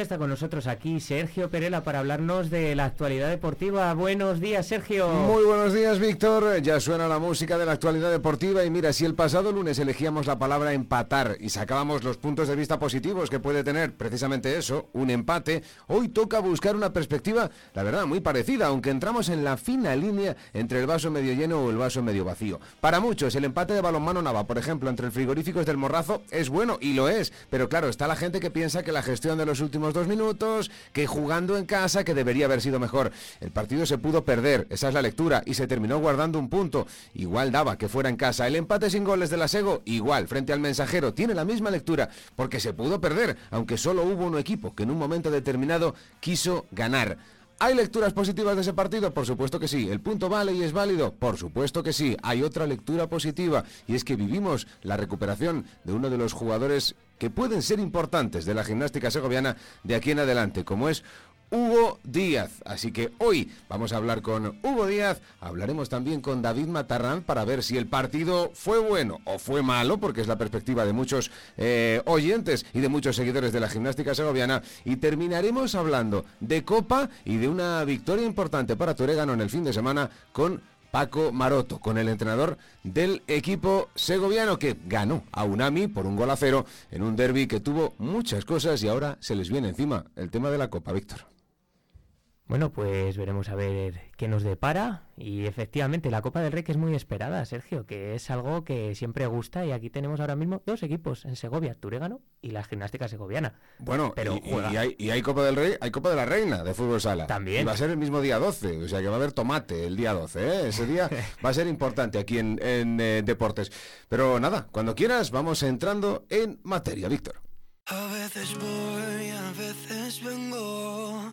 Está con nosotros aquí Sergio Perela para hablarnos de la actualidad deportiva. Buenos días, Sergio. Muy buenos días, Víctor. Ya suena la música de la actualidad deportiva y mira, si el pasado lunes elegíamos la palabra empatar y sacábamos los puntos de vista positivos que puede tener precisamente eso, un empate, hoy toca buscar una perspectiva, la verdad, muy parecida, aunque entramos en la fina línea entre el vaso medio lleno o el vaso medio vacío. Para muchos, el empate de balonmano Nava, por ejemplo, entre el frigorífico del Morrazo, es bueno y lo es, pero claro, está la gente que piensa que la gestión de los últimos dos minutos, que jugando en casa, que debería haber sido mejor. El partido se pudo perder, esa es la lectura, y se terminó guardando un punto. Igual daba que fuera en casa. El empate sin goles de la Sego, igual, frente al mensajero, tiene la misma lectura, porque se pudo perder, aunque solo hubo un equipo que en un momento determinado quiso ganar. ¿Hay lecturas positivas de ese partido? Por supuesto que sí. ¿El punto vale y es válido? Por supuesto que sí. Hay otra lectura positiva y es que vivimos la recuperación de uno de los jugadores que pueden ser importantes de la gimnástica segoviana de aquí en adelante, como es Hugo Díaz. Así que hoy vamos a hablar con Hugo Díaz, hablaremos también con David Matarrán para ver si el partido fue bueno o fue malo, porque es la perspectiva de muchos eh, oyentes y de muchos seguidores de la gimnástica segoviana, y terminaremos hablando de Copa y de una victoria importante para Torégano en el fin de semana con Paco Maroto, con el entrenador del equipo segoviano que ganó a Unami por un gol a cero en un derby que tuvo muchas cosas y ahora se les viene encima el tema de la Copa, Víctor. Bueno, pues veremos a ver qué nos depara. Y efectivamente, la Copa del Rey que es muy esperada, Sergio, que es algo que siempre gusta. Y aquí tenemos ahora mismo dos equipos en Segovia, Turégano y la gimnástica segoviana. Bueno, pero y, hay, Copa del Rey, hay Copa de la Reina de fútbol sala. También. Y va a ser el mismo día 12, o sea que va a haber tomate el día 12. ¿eh? Ese día va a ser importante aquí en, eh, Deportes. Pero nada, cuando quieras, vamos entrando en materia, Víctor. A veces voy, a veces vengo.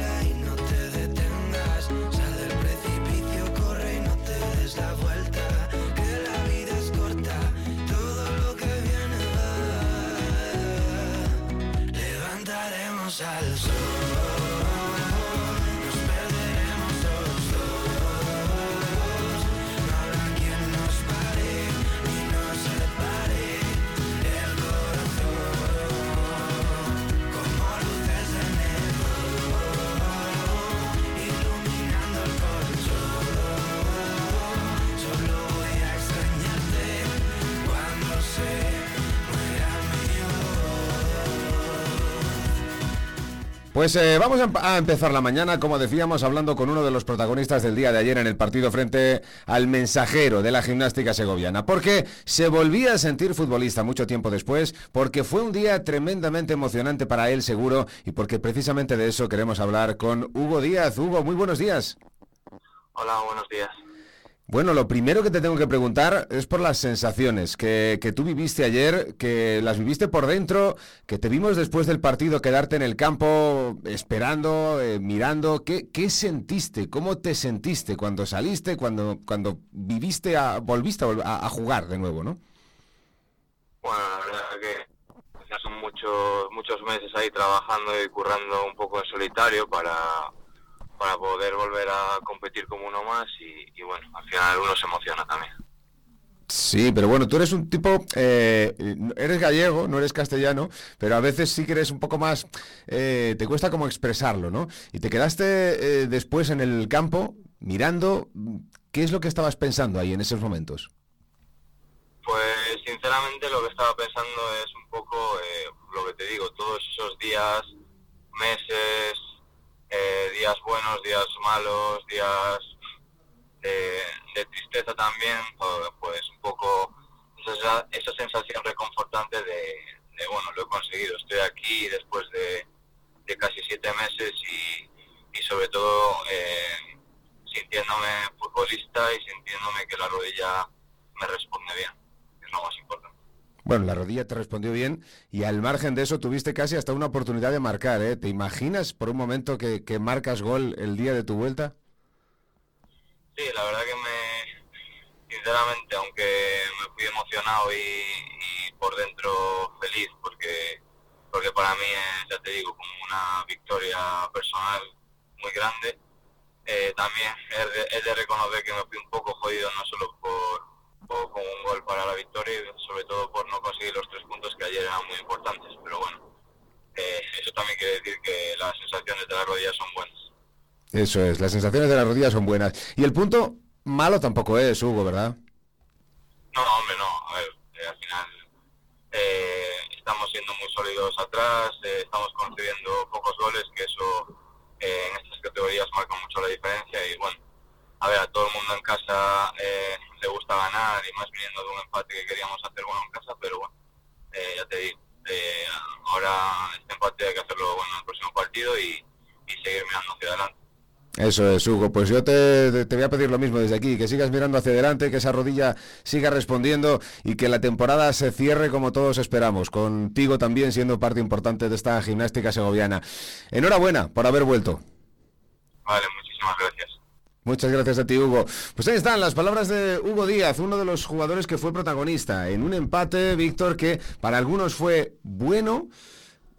Pues eh, vamos a, empezar la mañana, como decíamos, hablando con uno de los protagonistas del día de ayer en el partido frente al mensajero de la gimnástica segoviana, porque se volvía a sentir futbolista mucho tiempo después, porque fue un día tremendamente emocionante para él seguro y porque precisamente de eso queremos hablar con Hugo Díaz. Hugo, muy buenos días. Hola, buenos días. Bueno, lo primero que te tengo que preguntar es por las sensaciones que, tú viviste ayer, que las viviste por dentro, que te vimos después del partido quedarte en el campo esperando, eh, mirando. ¿Qué, ¿Qué, sentiste? ¿Cómo te sentiste cuando saliste, cuando, cuando viviste, a, volviste a, a jugar de nuevo, no? Bueno, la verdad es que ya son muchos, muchos meses ahí trabajando y currando un poco en solitario para para poder volver a competir como uno más y, bueno, al final uno se emociona también. Sí, pero bueno, tú eres un tipo, eh, eres gallego, no eres castellano, pero a veces sí que eres un poco más, eh, te cuesta como expresarlo, ¿no? Y te quedaste eh, después en el campo mirando, ¿qué es lo que estabas pensando ahí en esos momentos? Pues sinceramente lo que estaba pensando es un poco lo que te digo, todos esos días, meses, eh, días buenos, días malos, días de, tristeza también, pues un poco esa, esa sensación reconfortante de, bueno, lo he conseguido, estoy aquí después de, casi siete meses y, y sobre todo eh, sintiéndome futbolista y sintiéndome que la rodilla me responde bien, es lo más importante. Bueno, la rodilla te respondió bien y al margen de eso tuviste casi hasta una oportunidad de marcar, ¿eh? ¿Te imaginas por un momento que, que marcas gol el día de tu vuelta? Sí, la verdad que me, sinceramente, aunque me fui emocionado y, y por dentro feliz, porque, porque para mí es, ya te digo, como una victoria personal muy grande, eh, también es de, es de reconocer que me fui un poco jodido, no solo por con un gol para la victoria y sobre todo por no conseguir los tres puntos que ayer eran muy importantes. Pero bueno, eh, eso también quiere decir que las sensaciones de las rodillas son buenas. Eso es, las sensaciones de las rodillas son buenas. Y el punto malo tampoco es, Hugo, ¿verdad? No, hombre, no. A ver, eh, al final eh, estamos siendo muy sólidos atrás, estamos concediendo pocos goles, que eso en estas categorías marca mucho la diferencia y bueno, a ver, a todo el mundo en casa eh, le gusta ganar y más viniendo de un empate que queríamos hacer bueno en casa, pero bueno, eh, ya te digo, eh, ahora este empate hay que hacerlo bueno en el próximo partido y, y seguir mirando hacia adelante. Eso es, Hugo. Pues yo te, te, voy a pedir lo mismo desde aquí, que sigas mirando hacia adelante, que esa rodilla siga respondiendo y que la temporada se cierre como todos esperamos, contigo también siendo parte importante de esta gimnástica segoviana. Enhorabuena por haber vuelto. Vale, muchísimas gracias. Muchas gracias a ti, Hugo. Pues ahí están las palabras de Hugo Díaz, uno de los jugadores que fue protagonista en un empate, Víctor, que para algunos fue bueno.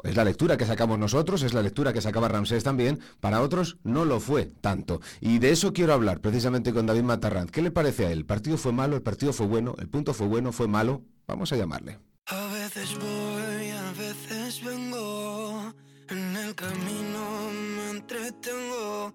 Es la lectura que sacamos nosotros, es la lectura que sacaba Ramsés también, para otros no lo fue tanto. Y de eso quiero hablar precisamente con David Matarrant. ¿Qué le parece a él? ¿El partido fue malo? ¿El partido fue bueno? ¿El punto fue bueno? ¿Fue malo? Vamos a llamarle. A veces voy, a veces vengo, en el camino me entretengo,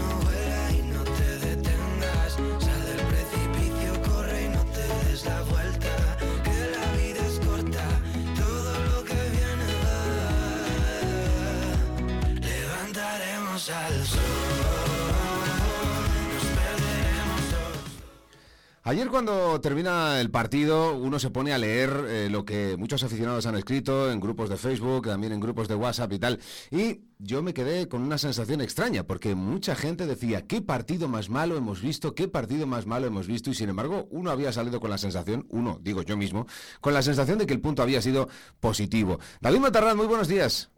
Ayer cuando termina el partido uno se pone a leer eh, lo que muchos aficionados han escrito en grupos de Facebook, también en grupos de WhatsApp y tal. Y yo me quedé con una sensación extraña porque mucha gente decía, ¿qué partido más malo hemos visto? ¿Qué partido más malo hemos visto? Y sin embargo uno había salido con la sensación, uno, digo yo mismo, con la sensación de que el punto había sido positivo. David Matarrán, muy buenos días.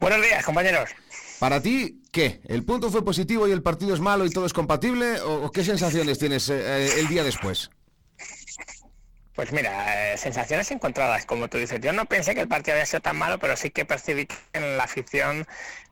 Buenos días, compañeros. Para ti, ¿qué? ¿El punto fue positivo y el partido es malo y todo es compatible? ¿O, qué sensaciones tienes eh, eh, el día después? Pues mira, eh, sensaciones encontradas, como tú dices. Yo no pensé que el partido había sido tan malo, pero sí que percibí que en la afición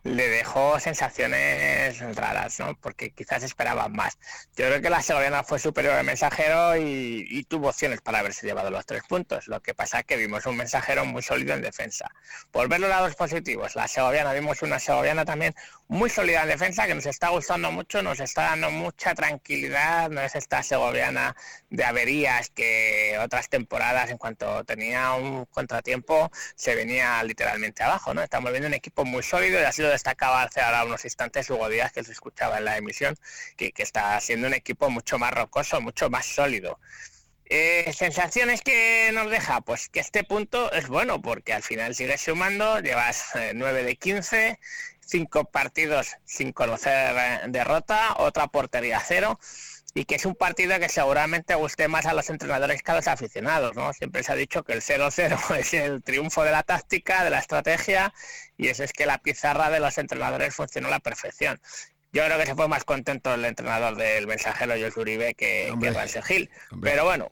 le dejó sensaciones raras, ¿no? Porque quizás esperaban más. Yo creo que la segoviana fue superior al mensajero y, y tuvo opciones para haberse llevado los tres puntos. Lo que pasa es que vimos un mensajero muy sólido en defensa. Por ver los lados positivos, la segoviana, vimos una segoviana también muy sólida en defensa, que nos está gustando mucho, nos está dando mucha tranquilidad, no es esta segoviana de averías que otras temporadas, en cuanto tenía un contratiempo, se venía literalmente abajo, ¿no? Estamos viendo un equipo muy sólido y ha sido destacaba hace ahora unos instantes Hugo Díaz, que se escuchaba en la emisión, que, está siendo un equipo mucho más rocoso, mucho más sólido. Eh, sensaciones que nos deja, pues que este punto es bueno porque al final sigues sumando, llevas eh, 9 de 15, cinco partidos sin conocer eh, derrota, otra portería cero y que es un partido que seguramente guste más a los entrenadores que a los aficionados, ¿no? Siempre se ha dicho que el 0-0 es el triunfo de la táctica, de la estrategia, y eso es que la pizarra de los entrenadores funcionó a la perfección. Yo creo que se fue más contento el entrenador del mensajero José Uribe que, Hombre, que Gil. hombre. Pero bueno,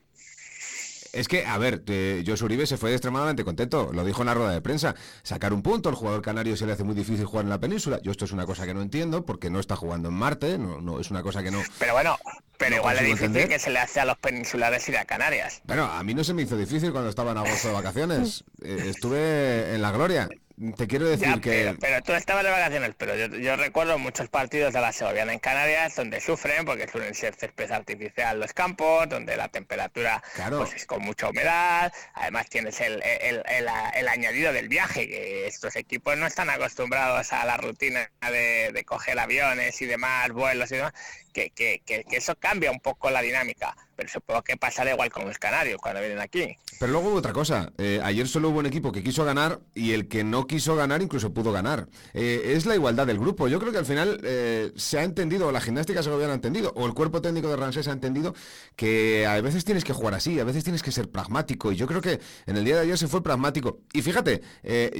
Es que, a ver, eh, Josu Uribe se fue extremadamente contento, lo dijo en la rueda de prensa. Sacar un punto, al jugador canario se le hace muy difícil jugar en la península. Yo esto es una cosa que no entiendo, porque no está jugando en Marte, no, no es una cosa que no... pero bueno, pero No igual es difícil entender. que se le hace a los peninsulares ir a Canarias. Bueno, a mí no se me hizo difícil cuando estaba en agosto de vacaciones. Eh, estuve en la gloria. Te quiero decir que... Pero, tú estabas de vacaciones, pero yo, recuerdo muchos partidos de la Segoviana en Canarias donde sufren porque suelen ser césped artificial los campos, donde la temperatura pues, es con mucha humedad, además tienes el, el, añadido del viaje, que estos equipos no están acostumbrados a la rutina de, de coger aviones y demás, vuelos y demás, que, que, que, eso cambia un poco la dinámica. Pero supongo que pasará igual con los canarios cuando vienen aquí. Pero luego hubo otra cosa. Eh, ayer solo hubo un equipo que quiso ganar y el que no quiso ganar incluso pudo ganar. Eh, es la igualdad del grupo. Yo creo que al final eh, se ha entendido, o la gimnástica se lo habían entendido, o el cuerpo técnico de Ramsés ha entendido que a veces tienes que jugar así, a veces tienes que ser pragmático. Y yo creo que en el día de ayer se fue pragmático. Y fíjate,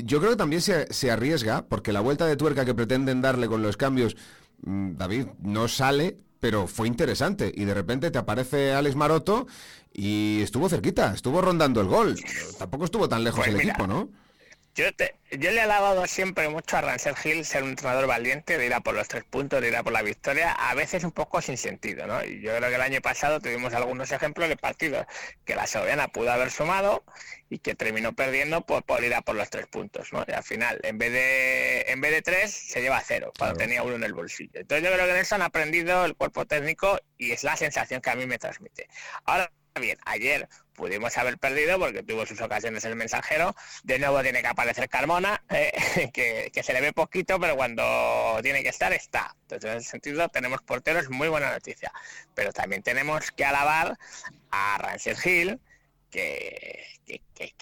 yo creo que también se, arriesga, porque la vuelta de tuerca que pretenden darle con los cambios mm, David, no sale pero fue interesante. Y de repente te aparece Alex Maroto y estuvo cerquita, estuvo rondando el gol. Tampoco estuvo tan lejos pues el equipo, ¿no? Yo, yo le he alabado siempre mucho a Rancel Hill ser un entrenador valiente, de ir a por los tres puntos, de ir a por la victoria, a veces un poco sin sentido, ¿no? Y yo creo que el año pasado tuvimos algunos ejemplos de partidos que la Segoviana pudo haber sumado y que terminó perdiendo por, por ir a por los tres puntos, ¿no? Y al final, en vez de en vez de tres, se lleva cero, cuando tenía uno en el bolsillo. Entonces yo creo que en eso han aprendido el cuerpo técnico y es la sensación que a mí me transmite. Ahora bien, ayer pudimos haber perdido porque tuvo sus ocasiones el mensajero. De nuevo tiene que aparecer Carmona, eh, que, se le ve poquito, pero cuando tiene que estar, está. Entonces, en ese sentido, tenemos porteros, muy buena noticia. Pero también tenemos que alabar a Rancel Hill, que,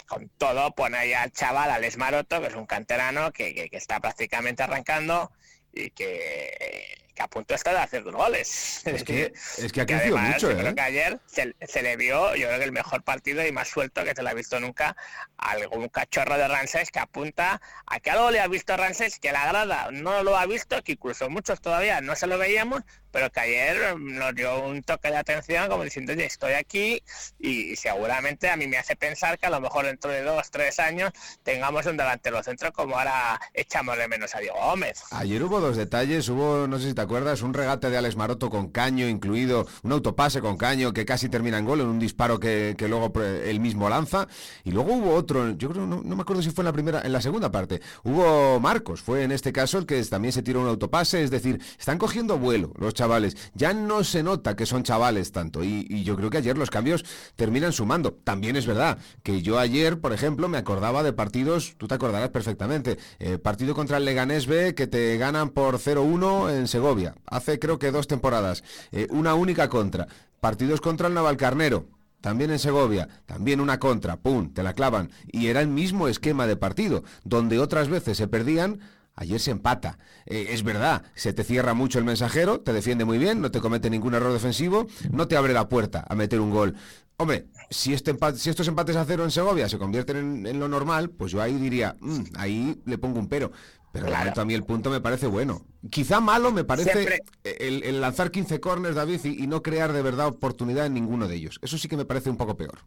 con todo pone ahí al chaval, al Esmaroto, que es un canterano que, que está prácticamente arrancando y que que a punto está de hacer dos goles. Es que, es que ha crecido mucho, yo creo ¿eh? que ayer se, le vio, yo creo que el mejor partido y más suelto que se le ha visto nunca algún cachorro de Ransés que apunta a que algo le ha visto a Ransés que la agrada, no lo ha visto, que incluso muchos todavía no se lo veíamos, pero que ayer nos dio un toque de atención como diciendo, oye, estoy aquí y seguramente a mí me hace pensar que a lo mejor dentro de dos, tres años tengamos un delantero centro como ahora echamos de menos a Diego Gómez. Ayer hubo dos detalles, hubo, no sé si te acuerdas? Un regate de Alex Maroto con caño incluido, un autopase con caño que casi termina en gol, en un disparo que, luego él mismo lanza. Y luego hubo otro, yo creo, no, me acuerdo si fue en la primera, en la segunda parte. Hubo Marcos, fue en este caso el que también se tiró un autopase, es decir, están cogiendo vuelo los chavales. Ya no se nota que son chavales tanto. Y, yo creo que ayer los cambios terminan sumando. También es verdad que yo ayer, por ejemplo, me acordaba de partidos, tú te acordarás perfectamente, eh, partido contra el Leganés B que te ganan por 0-1 en Segovia hace creo que dos temporadas, eh, una única contra. Partidos contra el Navalcarnero, también en Segovia, también una contra, pum, te la clavan. Y era el mismo esquema de partido, donde otras veces se perdían, ayer se empata. Eh, es verdad, se te cierra mucho el mensajero, te defiende muy bien, no te comete ningún error defensivo, no te abre la puerta a meter un gol. Hombre, si, este si estos empates a cero en Segovia se convierten en, lo normal, pues yo ahí diría, mm, ahí le pongo un pero. Pero claro. a mí el punto me parece bueno. Quizá malo me parece el, lanzar 15 corners, David, y, no crear de verdad oportunidad en ninguno de ellos. Eso sí que me parece un poco peor.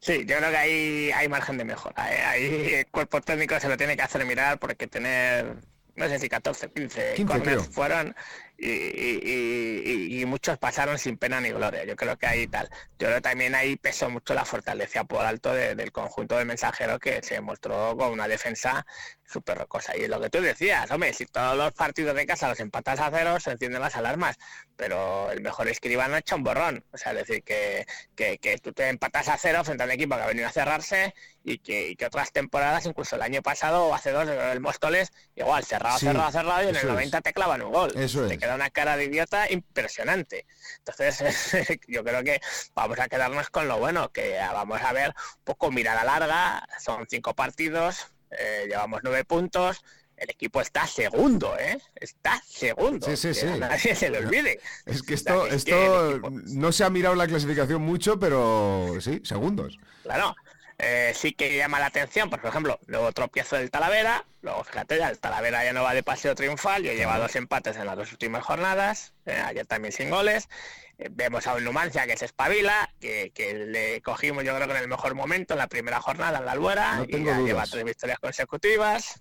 Sí, yo creo que ahí hay margen de mejora. Ahí el cuerpo técnico se lo tiene que hacer mirar porque tener, no sé si 14, 15, 15 corners fueron y, muchos pasaron sin pena ni gloria. Yo creo que ahí tal. Yo creo que también ahí pesó mucho la fortaleza por alto del conjunto de mensajeros que se mostró con una defensa súper rocosa. Y lo que tú decías, hombre, si todos los partidos de casa los empatas a cero, se encienden las alarmas. Pero el mejor escribano echa un borrón. O sea, es decir, que, que, tú te empatas a cero frente a un equipo que ha venido a cerrarse y que, que otras temporadas, incluso el año pasado o hace dos, el Móstoles, igual, cerrado, cerrado, cerrado, y en el 90 te clavan un gol. Eso es una cara de idiota impresionante. Entonces, yo creo que vamos a quedarnos con lo bueno, que vamos a ver un poco mirada larga, son cinco partidos, eh, llevamos nueve puntos, el equipo está segundo, ¿eh? Está segundo. Sí, sí, sí. nadie se lo olvide. Es que esto, esto no se ha mirado la clasificación mucho, pero sí, segundos. Claro. Eh, sí que llama la atención, por ejemplo, luego tropiezo del Talavera, luego fíjate ya, el Talavera ya no va de paseo triunfal, yo lleva dos empates en las dos últimas jornadas, eh, ayer también sin goles, vemos a un Numancia que se espabila, que, le cogimos yo creo que en el mejor momento, en la primera jornada en la Albuera, y ya lleva tres victorias consecutivas,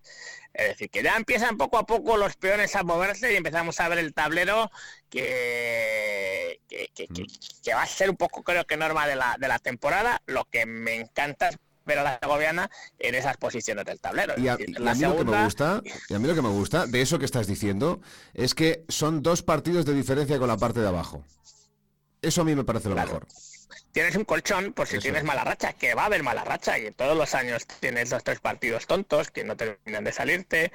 es decir, que ya empiezan poco a poco los peones a moverse y empezamos a ver el tablero que, que, mm. va a ser un poco creo que norma de la, de la temporada. Lo que me encanta ver a la Segoviana en esas posiciones del tablero. Y a, mí lo que me gusta, y a mí lo que me gusta de eso que estás diciendo es que son dos partidos de diferencia con la parte de abajo. Eso a mí me parece lo mejor. Tienes un colchón por si tienes mala racha, que va a haber mala racha y todos los años tienes dos tres partidos tontos que no terminan de salirte.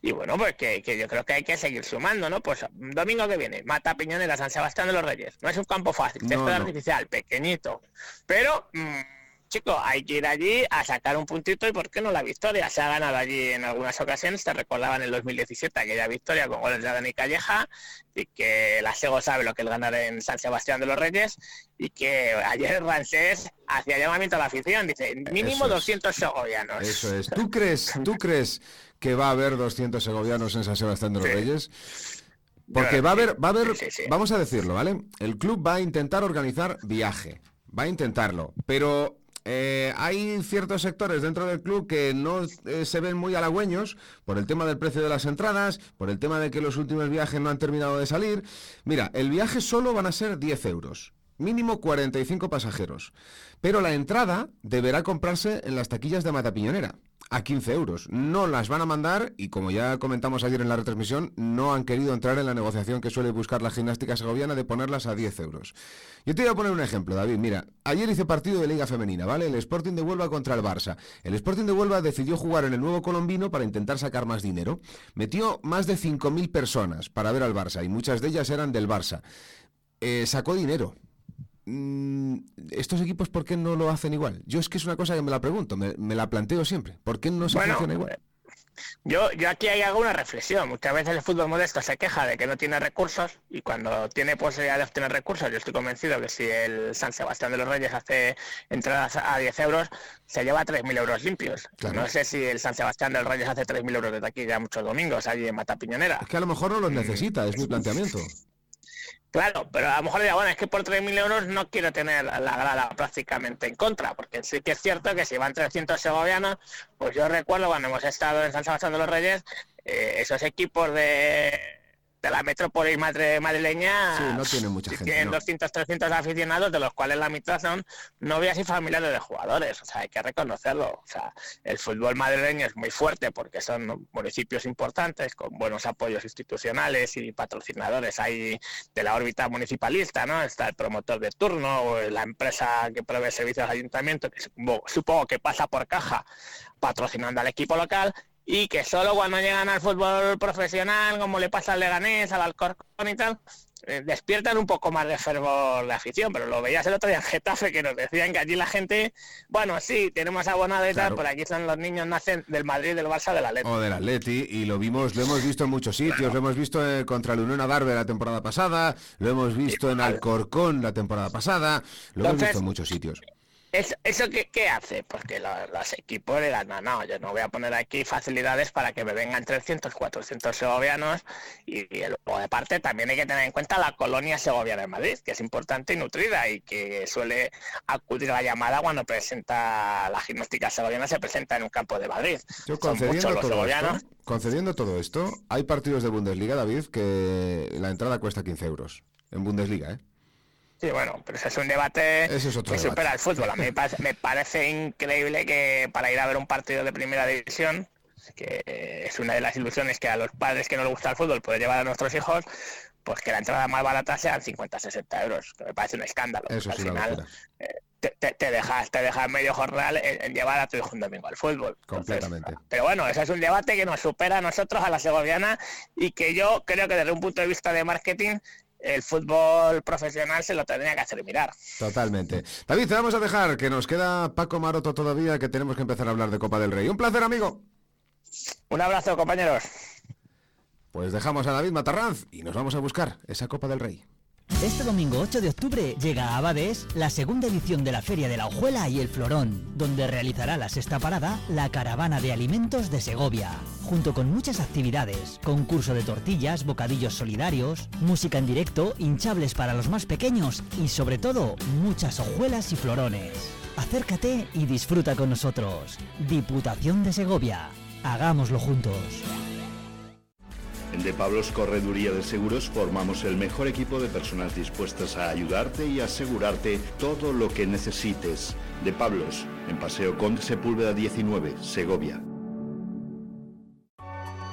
Y bueno, pues que, yo creo que hay que seguir sumando, ¿no? Pues domingo que viene, Mata Piñonera, San Sebastián de los Reyes. No es un campo fácil, no, artificial, pequeñito, pero... Mm, chicos, hay que ir allí a sacar un puntito y por qué no la victoria. Se ha ganado allí en algunas ocasiones, te recordaban en el 2017 aquella victoria con goles de Dani Calleja y que la Sego sabe lo que es ganar en San Sebastián de los Reyes y que ayer Rancés hacía llamamiento a la afición, dice mínimo 200 segovianos. Eso es. ¿Tú crees, ¿Tú crees que va a haber 200 segovianos en San Sebastián de los Reyes? Porque va a haber, va a haber, vamos a decirlo, ¿vale? El club va a intentar organizar viaje, va a intentarlo, pero eh, hay ciertos sectores dentro del club que no eh, se ven muy halagüeños por el tema del precio de las entradas, por el tema de que los últimos viajes no han terminado de salir. Mira, el viaje solo van a ser 10 euros. Mínimo 45 pasajeros. Pero la entrada deberá comprarse en las taquillas de Matapiñonera a 15 euros. No las van a mandar y como ya comentamos ayer en la retransmisión, no han querido entrar en la negociación que suele buscar la gimnástica segoviana de ponerlas a 10 euros. Yo te voy a poner un ejemplo, David. Mira, ayer hice partido de Liga Femenina, ¿vale? El Sporting de Huelva contra el Barça. El Sporting de Huelva decidió jugar en el nuevo colombino para intentar sacar más dinero. Metió más de 5.000 personas para ver al Barça y muchas de ellas eran del Barça. Eh, sacó dinero, estos equipos, ¿por qué no lo hacen igual? Yo es que es una cosa que me la pregunto, me, la planteo siempre. ¿Por qué no se funciona igual? Yo, yo aquí hay alguna reflexión. Muchas veces el fútbol modesto se queja de que no tiene recursos y cuando tiene posibilidad de obtener recursos, yo estoy convencido que si el San Sebastián de los Reyes hace entradas a 10 euros, se lleva 3.000 euros limpios. No sé si el San Sebastián de los Reyes hace 3.000 euros desde aquí ya muchos domingos, allí en Matapiñonera. Es que a lo mejor no los necesita, es mi planteamiento. Claro, pero a lo mejor diría, bueno, es que por 3.000 euros no quiero tener la grada prácticamente en contra, porque sí que es cierto que si van 300 segovianos, pues yo recuerdo cuando hemos estado en San Sebastián de los Reyes, eh, esos equipos de de la metrópolis madre, madrileña sí, no tiene mucha gente, tienen 200, 300 aficionados, de los cuales la mitad son novias y familiares de jugadores. O sea, hay que reconocerlo. O sea, el fútbol madrileño es muy fuerte porque son municipios importantes, con buenos apoyos institucionales y patrocinadores ahí de la órbita municipalista, ¿no? Está el promotor de turno o la empresa que provee servicios al ayuntamiento, que supongo que pasa por caja patrocinando al equipo local y que solo cuando llegan al fútbol profesional, como le pasa al Leganés, al Alcorcón y tal, eh, despiertan un poco más de fervor la afición, pero lo veías el otro día en Getafe que nos decían que allí la gente, bueno, sí, tenemos abonado y tal, por aquí son los niños nacen del Madrid, del Barça, del Atleti. O del Atleti, y lo vimos, lo hemos visto en muchos sitios, lo hemos visto eh, contra el Unión Adarve la temporada pasada, lo hemos visto en Alcorcón la temporada pasada, lo hemos visto en muchos sitos. ¿Eso, qué, hace? Porque los, equipos le dan, no, no, yo no voy a poner aquí facilidades para que me vengan 300, 400 segovianos y, luego de parte también hay que tener en cuenta la colonia segoviana de Madrid, que es importante y nutrida y que suele acudir a la llamada cuando presenta la gimnástica segoviana, se presenta en un campo de Madrid. Yo concediendo todo, esto, concediendo todo esto, hay partidos de Bundesliga, David, que la entrada cuesta 15 euros. En Bundesliga, ¿eh? Sí, bueno, pero ese es un debate que supera el fútbol. A mí me parece, increíble que para ir a ver un partido de primera división, que es una de las ilusiones que a los padres que no les gusta el fútbol puede llevar a nuestros hijos, pues que la entrada más barata sean 50, 60 euros, que me parece un escándalo. Eso Al final eh, te, dejas, te dejas medio jornal en, llevar a tu hijo un domingo al fútbol. Completamente. pero bueno, ese es un debate que nos supera a nosotros, a la segoviana, y que yo creo que desde un punto de vista de marketing el fútbol profesional se lo tendría que hacer mirar. Totalmente. David, te vamos a dejar, que nos queda Paco Maroto todavía, que tenemos que empezar a hablar de Copa del Rey. Un placer, amigo. Un abrazo, compañeros. Pues dejamos a David Matarranz y nos vamos a buscar esa Copa del Rey. Este domingo 8 de octubre llega a Abades la segunda edición de la Feria de la Hojuela y el Florón, donde realizará la sexta parada la Caravana de Alimentos de Segovia, junto con muchas actividades, concurso de tortillas, bocadillos solidarios, música en directo, hinchables para los más pequeños y sobre todo muchas hojuelas y florones. Acércate y disfruta con nosotros. Diputación de Segovia. Hagámoslo juntos. En De Pablos Correduría de Seguros formamos el mejor equipo de personas dispuestas a ayudarte y asegurarte todo lo que necesites. De Pablos, en Paseo Conde Sepúlveda 19, Segovia.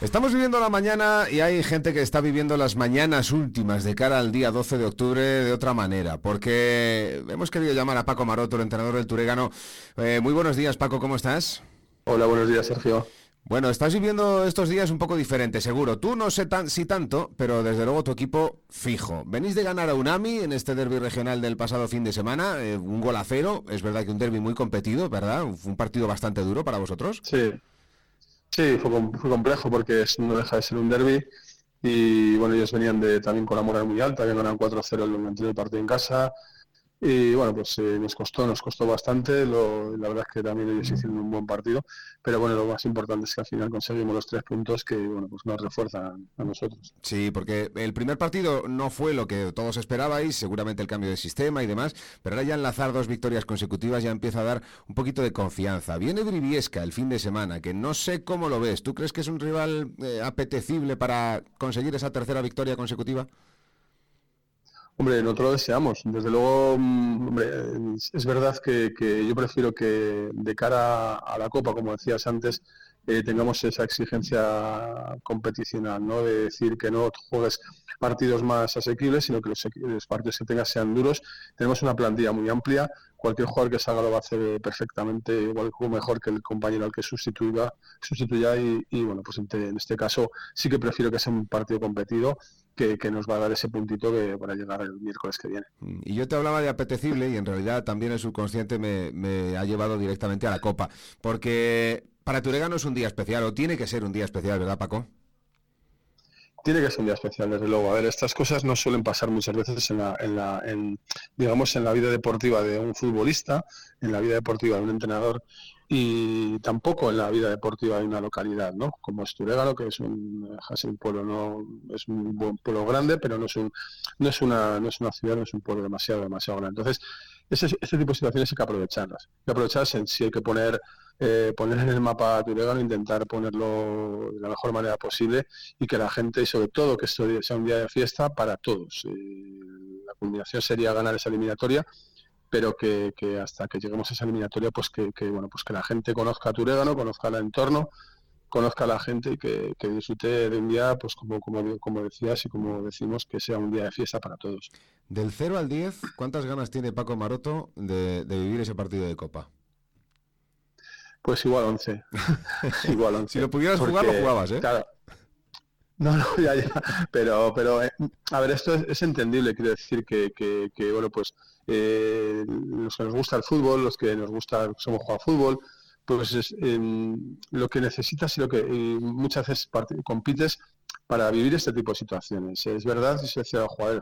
Estamos viviendo la mañana y hay gente que está viviendo las mañanas últimas de cara al día 12 de octubre de otra manera, porque hemos querido llamar a Paco Maroto, el entrenador del Turegano. Eh, muy buenos días, Paco, ¿cómo estás? Hola, buenos días, Sergio. Bueno, estás viviendo estos días un poco diferente, seguro. Tú no sé tan, si tanto, pero desde luego tu equipo fijo. Venís de ganar a Unami en este derby regional del pasado fin de semana, eh, un gol a cero. Es verdad que un derby muy competido, ¿verdad? Un partido bastante duro para vosotros. Sí, Sí, fue, fue complejo porque no deja de ser un derby. Y bueno, ellos venían de también con la moral muy alta, habían ganado 4-0 el anterior partido en casa, y bueno, pues eh, nos costó, nos costó bastante, la verdad es que también ellos hicieron un buen partido, pero bueno, lo más importante es que al final conseguimos los tres puntos que bueno, pues nos refuerzan a nosotros. Sí, porque el primer partido no fue lo que todos esperabais, seguramente el cambio de sistema y demás, pero ahora ya enlazar dos victorias consecutivas ya empieza a dar un poquito de confianza. Viene Briviesca el fin de semana, que no sé cómo lo ves, ¿tú crees que es un rival eh, apetecible para conseguir esa tercera victoria consecutiva? Hombre, nosotros lo deseamos. Desde luego, mm, hombre, es verdad que, yo prefiero que de cara a la Copa, como decías antes, eh, tengamos esa exigencia competicional, ¿no? De decir que no juegues partidos más asequibles, sino que los, partidos que tengas sean duros. Tenemos una plantilla muy amplia. Cualquier jugador que salga lo va a hacer perfectamente, igual o mejor que el compañero al que sustituya, sustituya y, bueno, pues en este caso sí que prefiero que sea un partido competido que, nos va a dar ese puntito que para llegar el miércoles que viene. Mm, y yo te hablaba de apetecible y en realidad también el subconsciente me, ha llevado directamente a la Copa, porque para Turegano es un día especial, o tiene que ser un día especial, ¿verdad Paco? Tiene que ser un día especial, desde luego. A ver, estas cosas no suelen pasar muchas veces en la, en la digamos, en la vida deportiva de un futbolista, en la vida deportiva de un entrenador y tampoco en la vida deportiva hay una localidad, ¿no? Como es Turégalo, que es un, un pueblo no es un buen pueblo grande, pero no es un no es una no es una ciudad, no es un pueblo demasiado demasiado grande. Entonces, ese, este tipo de situaciones hay que aprovecharlas. Hay que aprovecharlas en, si hay que poner eh, poner en el mapa Turégalo, intentar ponerlo de la mejor manera posible y que la gente, y sobre todo que esto sea un día de fiesta para todos. Eh, la culminación sería ganar esa eliminatoria pero que, hasta que lleguemos a esa eliminatoria, pues que, bueno, pues que la gente conozca a Turégano, conozca el entorno, conozca a la gente y que, disfrute de un día, pues como, como, como decías y como decimos, que sea un día de fiesta para todos. Del 0 al 10, ¿cuántas ganas tiene Paco Maroto de, vivir ese partido de Copa? Pues igual 11. igual 11. si lo pudieras jugar, lo jugabas, ¿eh? Claro. No, no, ya, ya. Pero, pero eh, a ver, esto es, entendible. Quiero decir que, que bueno, pues eh, los que nos gusta el fútbol, los que nos gusta, somos jugar fútbol, pues es, em, lo que necesitas y lo que muchas veces compites para vivir este tipo de situaciones. Es verdad, si se decía jugar,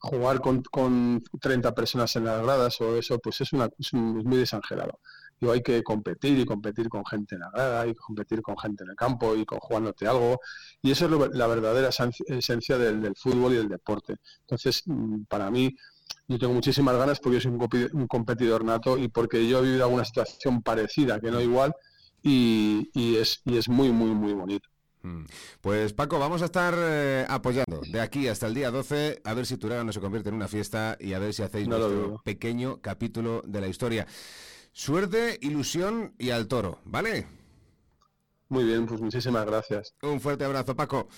jugar con, con 30 personas en las gradas o eso, pues es, una, es, muy desangelado. Y hay que competir y competir con gente en la grada y competir con gente en el campo y con jugándote algo. Y eso es la verdadera esencia del, del, fútbol y del deporte. Entonces, mm, para mí, yo tengo muchísimas ganas porque yo soy un, competidor nato y porque yo he vivido alguna situación parecida, que no igual, y, es, y es muy, muy, muy bonito. Mm. Pues Paco, vamos a estar eh, apoyando de aquí hasta el día 12 a ver si Turán no se convierte en una fiesta y a ver si hacéis nuestro pequeño capítulo de la historia. Suerte, ilusión y al toro, ¿vale? Muy bien, pues muchísimas gracias. Un fuerte abrazo, Paco.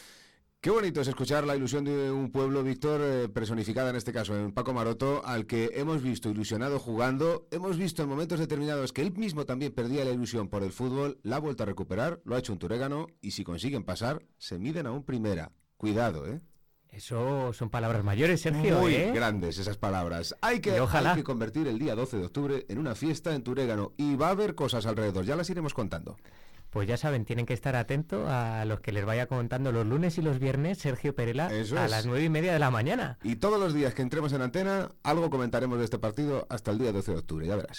Qué bonito es escuchar la ilusión de un pueblo, Víctor, eh, personificada en este caso en Paco Maroto, al que hemos visto ilusionado jugando, hemos visto en momentos determinados que él mismo también perdía la ilusión por el fútbol, la ha vuelto a recuperar, lo ha hecho un turégano y si consiguen pasar, se miden a un primera. Cuidado, ¿eh? Eso son palabras mayores, Sergio. Muy ¿eh? grandes esas palabras. Hay que, hay que convertir el día 12 de octubre en una fiesta en Turégano y va a haber cosas alrededor, ya las iremos contando. Pues ya saben, tienen que estar atentos a los que les vaya contando los lunes y los viernes Sergio Perela a las nueve y media de la mañana. Y todos los días que entremos en antena, algo comentaremos de este partido hasta el día 12 de octubre, ya verás.